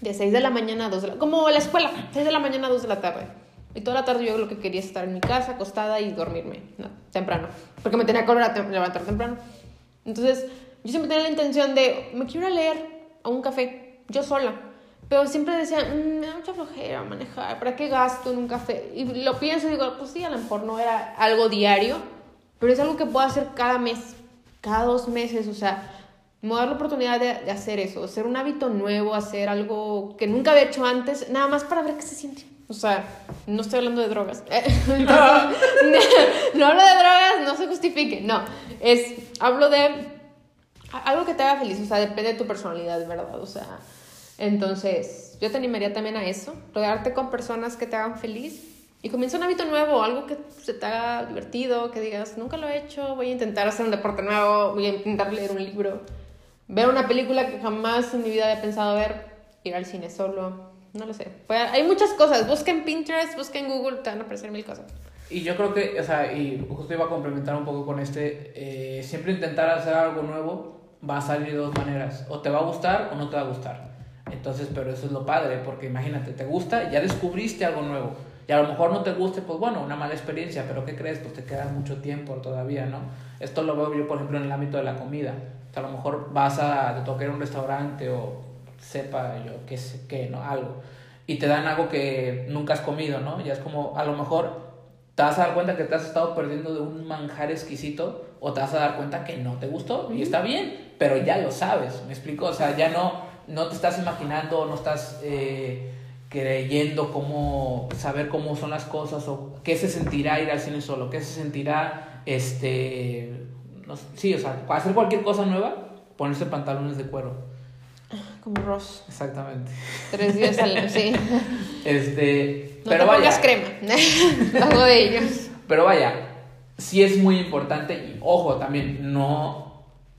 De 6 de la mañana a 2 de la... Como la escuela, 6 de la mañana a 2 de la tarde. Y toda la tarde yo lo que quería es estar en mi casa, acostada y dormirme no, temprano. Porque me tenía que levantar temprano. Entonces, yo siempre tenía la intención de, me quiero ir a leer a un café, yo sola. Pero siempre decía, mm, me da mucha flojera manejar, ¿para qué gasto en un café? Y lo pienso y digo, pues sí, a lo mejor no era algo diario, pero es algo que puedo hacer cada mes, cada dos meses, o sea, me a dar la oportunidad de, de, hacer eso, hacer un hábito nuevo, hacer algo que nunca había hecho antes, nada más para ver qué se siente. O sea, no estoy hablando de drogas. no, hablo de drogas, no se justifique. No, es, hablo de algo que te haga feliz. O sea, depende de tu personalidad, ¿verdad? O sea, entonces, yo te animaría también a eso, rodearte con personas que te hagan feliz y comienza un hábito nuevo, algo que se te haga divertido, que digas, nunca lo he hecho, voy a intentar hacer un deporte nuevo, voy a intentar leer un libro ver una película que jamás en mi vida había pensado ver, ir al cine solo, no lo sé. hay muchas cosas, busquen Pinterest, busquen Google, te van a aparecer mil cosas. Y yo creo que, o sea, y justo iba a complementar un poco con este, eh, siempre intentar hacer algo nuevo va a salir de dos maneras, o te va a gustar o no te va a gustar. Entonces, pero eso es lo padre, porque imagínate, te gusta, ya descubriste algo nuevo. Y a lo mejor no te guste, pues bueno, una mala experiencia, pero ¿qué crees? Pues te queda mucho tiempo todavía, ¿no? Esto lo veo yo, por ejemplo, en el ámbito de la comida a lo mejor vas a te tocar un restaurante o sepa yo qué sé qué, ¿no? Algo. Y te dan algo que nunca has comido, ¿no? Ya es como, a lo mejor te vas a dar cuenta que te has estado perdiendo de un manjar exquisito o te vas a dar cuenta que no te gustó y está bien, pero ya lo sabes, ¿me explico? O sea, ya no, no te estás imaginando, no estás eh, creyendo cómo, saber cómo son las cosas o qué se sentirá ir al cine solo, qué se sentirá, este, sí, o sea, hacer cualquier cosa nueva, ponerse pantalones de cuero. Como Ross. Exactamente. Tres días al sí. Este, no pero te pongas crema. Hago de ellos. Pero vaya, sí es muy importante y ojo también, no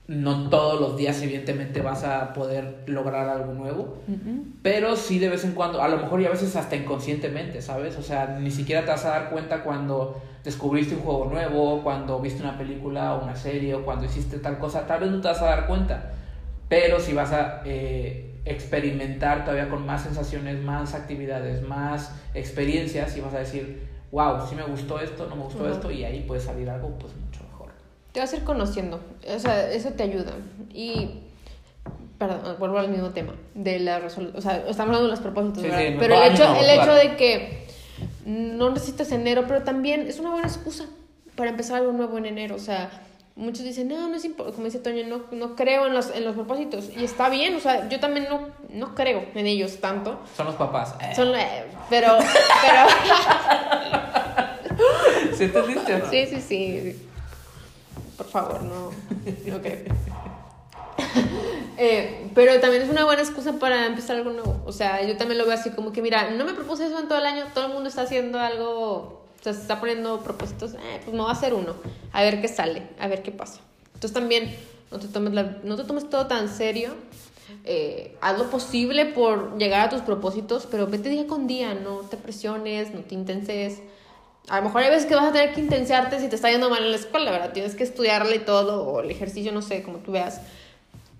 no todos los días evidentemente vas a poder lograr algo nuevo, pero sí de vez en cuando, a lo mejor y a veces hasta inconscientemente, ¿sabes? O sea, ni siquiera te vas a dar cuenta cuando descubriste un juego nuevo, cuando viste una película o una serie o cuando hiciste tal cosa, tal vez no te vas a dar cuenta, pero si vas a eh, experimentar todavía con más sensaciones, más actividades, más experiencias y vas a decir, wow, sí me gustó esto, no me gustó esto y ahí puede salir algo pues mucho mejor. Te vas a ir conociendo, o sea, eso te ayuda. Y perdón, vuelvo al mismo tema, de la resolución, o sea, estamos hablando de los propósitos, pero el hecho, el hecho de que no necesitas enero, pero también es una buena excusa para empezar algo nuevo en enero. O sea, muchos dicen, no, no es importante, como dice Toño, no, no creo en los, en los propósitos. Y está bien, o sea, yo también no, no creo en ellos tanto. Son los papás. Son, eh, pero, pero... ¿Sí no? Sí, sí, sí. Por favor, no. Ok. Eh, pero también es una buena excusa para empezar algo nuevo. O sea, yo también lo veo así como que, mira, no me propuse eso en todo el año, todo el mundo está haciendo algo, o sea, se está poniendo propósitos, eh, pues me voy a hacer uno, a ver qué sale, a ver qué pasa. Entonces también no te tomes, no te tomes todo tan serio, eh, haz lo posible por llegar a tus propósitos, pero vete día con día, no te presiones, no te intenses. A lo mejor hay veces que vas a tener que intensarte si te está yendo mal en la escuela, ¿verdad? Tienes que estudiarle todo, o el ejercicio, no sé, como tú veas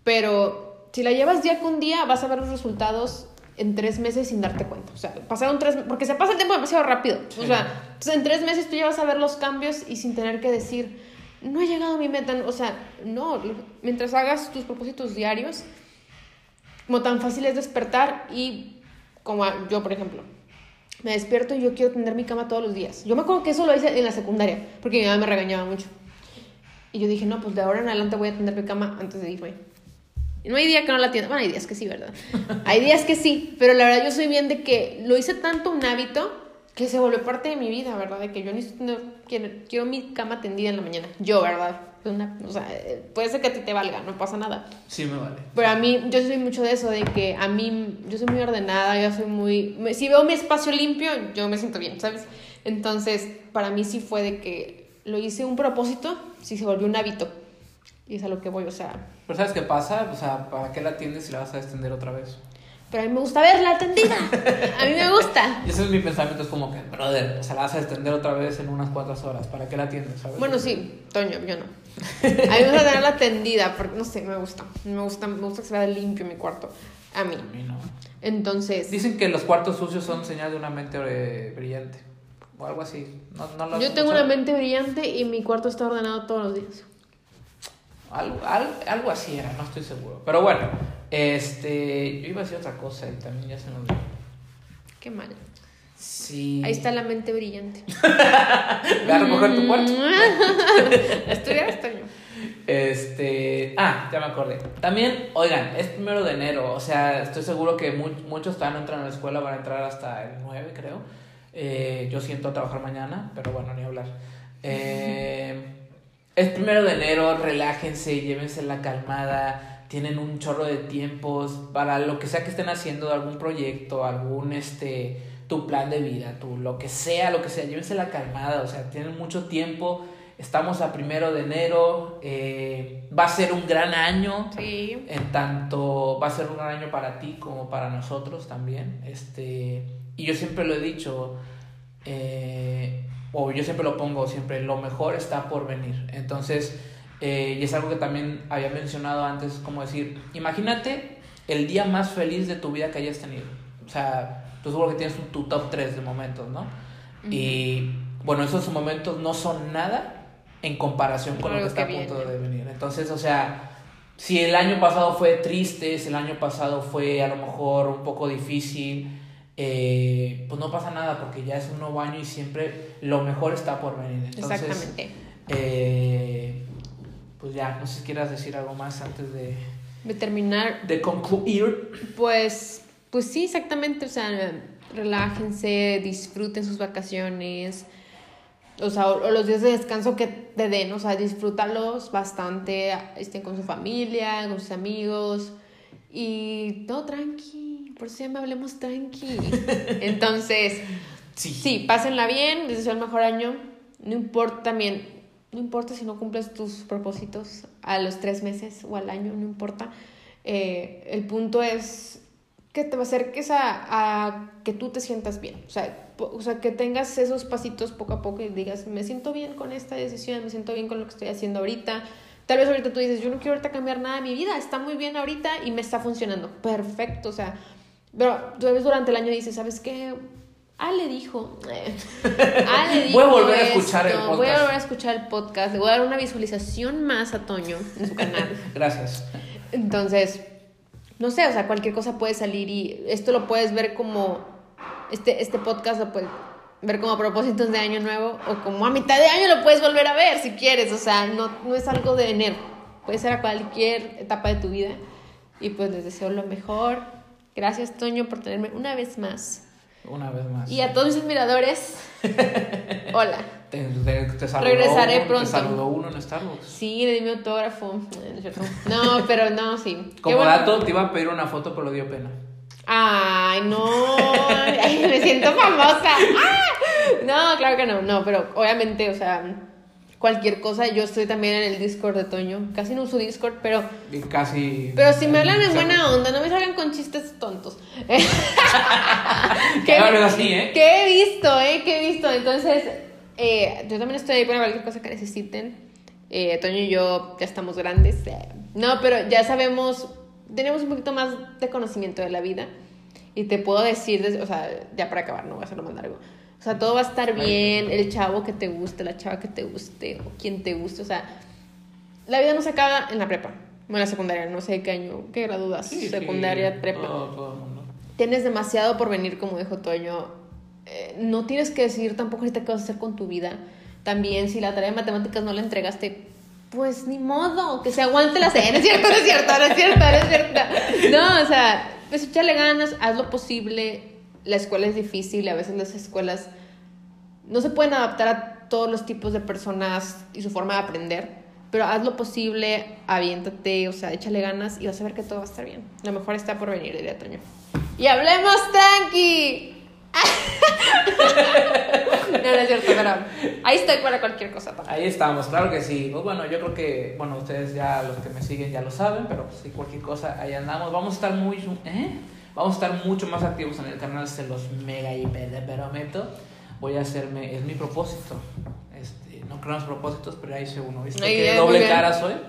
pero si la llevas día con día, vas a ver los resultados en tres meses sin darte cuenta. O sea, pasaron tres porque se pasa el tiempo demasiado rápido. O sea, entonces en tres meses tú ya vas a ver los cambios y sin tener que decir, no he llegado a mi meta. O sea, no, mientras hagas tus propósitos diarios, como tan fácil es despertar y como yo, por ejemplo, me despierto y yo quiero tender mi cama todos los días. Yo me acuerdo que eso lo hice en la secundaria, porque mi mamá me regañaba mucho. Y yo dije, no, pues de ahora en adelante voy a tender mi cama antes de irme. Y no hay día que no la tienda. Bueno, hay días que sí, ¿verdad? hay días que sí, pero la verdad yo soy bien de que lo hice tanto un hábito que se volvió parte de mi vida, ¿verdad? De que yo necesito quiero, quiero mi cama tendida en la mañana. Yo, ¿verdad? Una, o sea, eh, puede ser que a ti te valga, no pasa nada. Sí, me vale. Pero a mí, yo soy mucho de eso, de que a mí, yo soy muy ordenada, yo soy muy... me- Si veo mi espacio limpio, yo me siento bien, ¿sabes? Entonces, para mí sí fue de que lo hice un propósito, sí se volvió un hábito. Y es a lo que voy, o sea... Pero ¿sabes qué pasa? O sea, ¿para qué la atiendes si la vas a extender otra vez? Pero a mí me gusta verla tendida. A mí me gusta. Y ese es mi pensamiento, es como que, brother, o sea, la vas a extender otra vez en unas cuantas horas. ¿Para qué la atiendes, sabes? Bueno, sí, Toño, yo no. A mí me gusta tenerla tendida, porque no sé, me gusta. Me gusta, me gusta que se vea limpio mi cuarto. A mí. A mí no. Entonces, Dicen que los cuartos sucios son señal de una mente eh, brillante. O algo así. No, no lo yo tengo una mente brillante y mi cuarto está ordenado todos los días. Algo, al- algo así era, no estoy seguro. Pero bueno, este. Yo iba a decir otra cosa y también ya se nos olvidó. Qué mal. Sí. Ahí está la mente brillante. Ve a recoger tu cuarto. Estuvieras, Toño. Este. Ah, ya me acordé. También, oigan, es primero de enero. O sea, estoy seguro que mu- muchos todavía no entran a la escuela, van a entrar hasta el 9, creo. Eh, yo siento trabajar mañana, pero bueno, ni hablar. Eh, es primero de enero, relájense, llévense la calmada. Tienen un chorro de tiempos para lo que sea que estén haciendo, algún proyecto, algún este tu plan de vida, tu lo que sea, lo que sea, llévense la calmada, o sea, tienen mucho tiempo. Estamos a primero de enero, eh, va a ser un gran año. Sí. En tanto va a ser un gran año para ti como para nosotros también. Este, y yo siempre lo he dicho, eh, o yo siempre lo pongo, siempre lo mejor está por venir. Entonces, eh, y es algo que también había mencionado antes, como decir, imagínate el día más feliz de tu vida que hayas tenido. O sea, tú seguro que tienes un- tu top 3 de momentos, ¿no? Y bueno, esos momentos no son nada en comparación con lo que está a punto de venir. Entonces, o sea, si el año pasado fue triste, si el año pasado fue a lo mejor un poco difícil, eh, pues no pasa nada porque ya es un nuevo año y siempre lo mejor está por venir. Entonces, Exactamente. eh, pues ya, no sé si quieras decir algo más antes de, De terminar, de concluir. pues, pues sí, exactamente. O sea, relájense, disfruten sus vacaciones. O sea, o, o los días de descanso que te den, o sea, disfrútalos bastante, estén con su familia, con sus amigos y todo tranqui, por eso ya me hablemos tranqui. Entonces, Sí. Sí, pásenla bien, les deseo el mejor año. No importa también, no importa si no cumples tus propósitos a los tres meses o al año, no importa. Eh, el punto es que te acerques a, a que tú te sientas bien. O sea, o sea, que tengas esos pasitos poco a poco y digas, me siento bien con esta decisión, me siento bien con lo que estoy haciendo ahorita. Tal vez ahorita tú dices, yo no quiero ahorita cambiar nada de mi vida, está muy bien ahorita y me está funcionando. Perfecto, o sea, pero vez durante el año dices, ¿sabes qué? Ale dijo. eh, Ale dijo Voy a volver a escuchar el esto, Voy a podcast. volver a escuchar el podcast. Le voy a dar una visualización más a Toño en su canal. Gracias. Entonces, no sé, o sea, cualquier cosa puede salir y esto lo puedes ver como. Este, este podcast lo puedes ver como propósitos de año nuevo o como a mitad de año lo puedes volver a ver si quieres. O sea, no, no es algo de enero. Puede ser a cualquier etapa de tu vida. Y pues les deseo lo mejor. Gracias, Toño, por tenerme una vez más. Una vez más. Y a todos mis admiradores, hola. Te, te, te saludó Regresaré uno, pronto. Te saludó uno en Starbucks. Sí, le di mi autógrafo. No, pero no, sí. Como bueno. dato, te iba a pedir una foto, pero dio pena. Ay, no. Ay, me siento famosa. ¡Ah! No, claro que no. No, pero obviamente, o sea, cualquier cosa. Yo estoy también en el Discord de Toño. Casi no uso Discord, pero. Y casi. Pero si me hablan en buena onda, no me salgan con chistes tontos. Que hablen así, ¿eh? Que he visto, ¿eh? Que he visto. Entonces, eh, yo también estoy ahí para cualquier cosa que necesiten. Eh, Toño y yo ya estamos grandes. No, pero ya sabemos, tenemos un poquito más de conocimiento de la vida. Y te puedo decir, o sea, ya para acabar, no voy a hacerlo más largo. O sea, todo va a estar bien, el chavo que te guste, la chava que te guste, o quien te guste. O sea, la vida no se acaba en la prepa. Bueno, en la secundaria, no sé qué año, qué graduas, Sí, sí, secundaria, prepa Todo, todo el mundo. tienes demasiado por venir, como dijo Toño. eh, no tienes que decidir tampoco ahorita qué vas a hacer con tu vida. También si la tarea de matemáticas no la entregaste, pues ni modo, que se aguante la cena, es cierto, no es cierto, no es cierto, no es cierto. No, o sea, pues échale ganas, haz lo posible. La escuela es difícil, a veces las escuelas no se pueden adaptar a todos los tipos de personas y su forma de aprender, pero haz lo posible, aviéntate, o sea, échale ganas y vas a ver que todo va a estar bien. Lo mejor está por venir, diría Toño. Y hablemos tranqui. no, no es cierto, pero ahí estoy para cualquier cosa. Ahí estamos, claro que sí. Pues bueno, yo creo que, bueno, ustedes ya, los que me siguen ya lo saben, pero si cualquier cosa, ahí andamos. Vamos a estar muy, ¿eh? Vamos a estar mucho más activos en el canal, se los mega hiper de prometo. Voy a hacerme, es mi propósito. Este, no creo en los propósitos, pero ahí hice uno. ¿Viste qué doble bien. cara soy?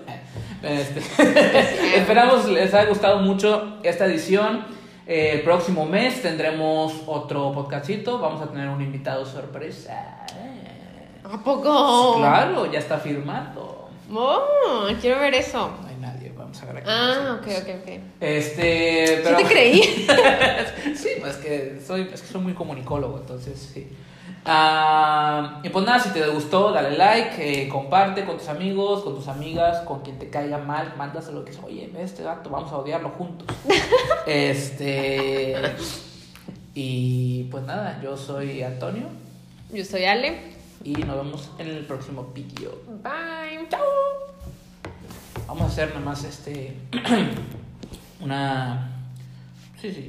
Este, esperamos les haya gustado mucho esta edición. Eh, el próximo mes tendremos otro podcastito. Vamos a tener un invitado sorpresa. ¿A poco? Claro, ya está firmado. Oh, quiero ver eso. Vamos a ver aquí. Ah, ok, ok, ok. Este, Sí pero... te creí. sí, pues que soy, es que soy muy comunicólogo, entonces sí. Ah, y pues nada, si te gustó, dale like, eh, comparte con tus amigos, con tus amigas, con quien te caiga mal, mándaselo que es, oye, ve este gato, vamos a odiarlo juntos. este. Y pues nada, yo soy Antonio Yo soy Ale. y nos vemos en el próximo video. Bye. Vamos a hacer nada más este. una. Sí, sí.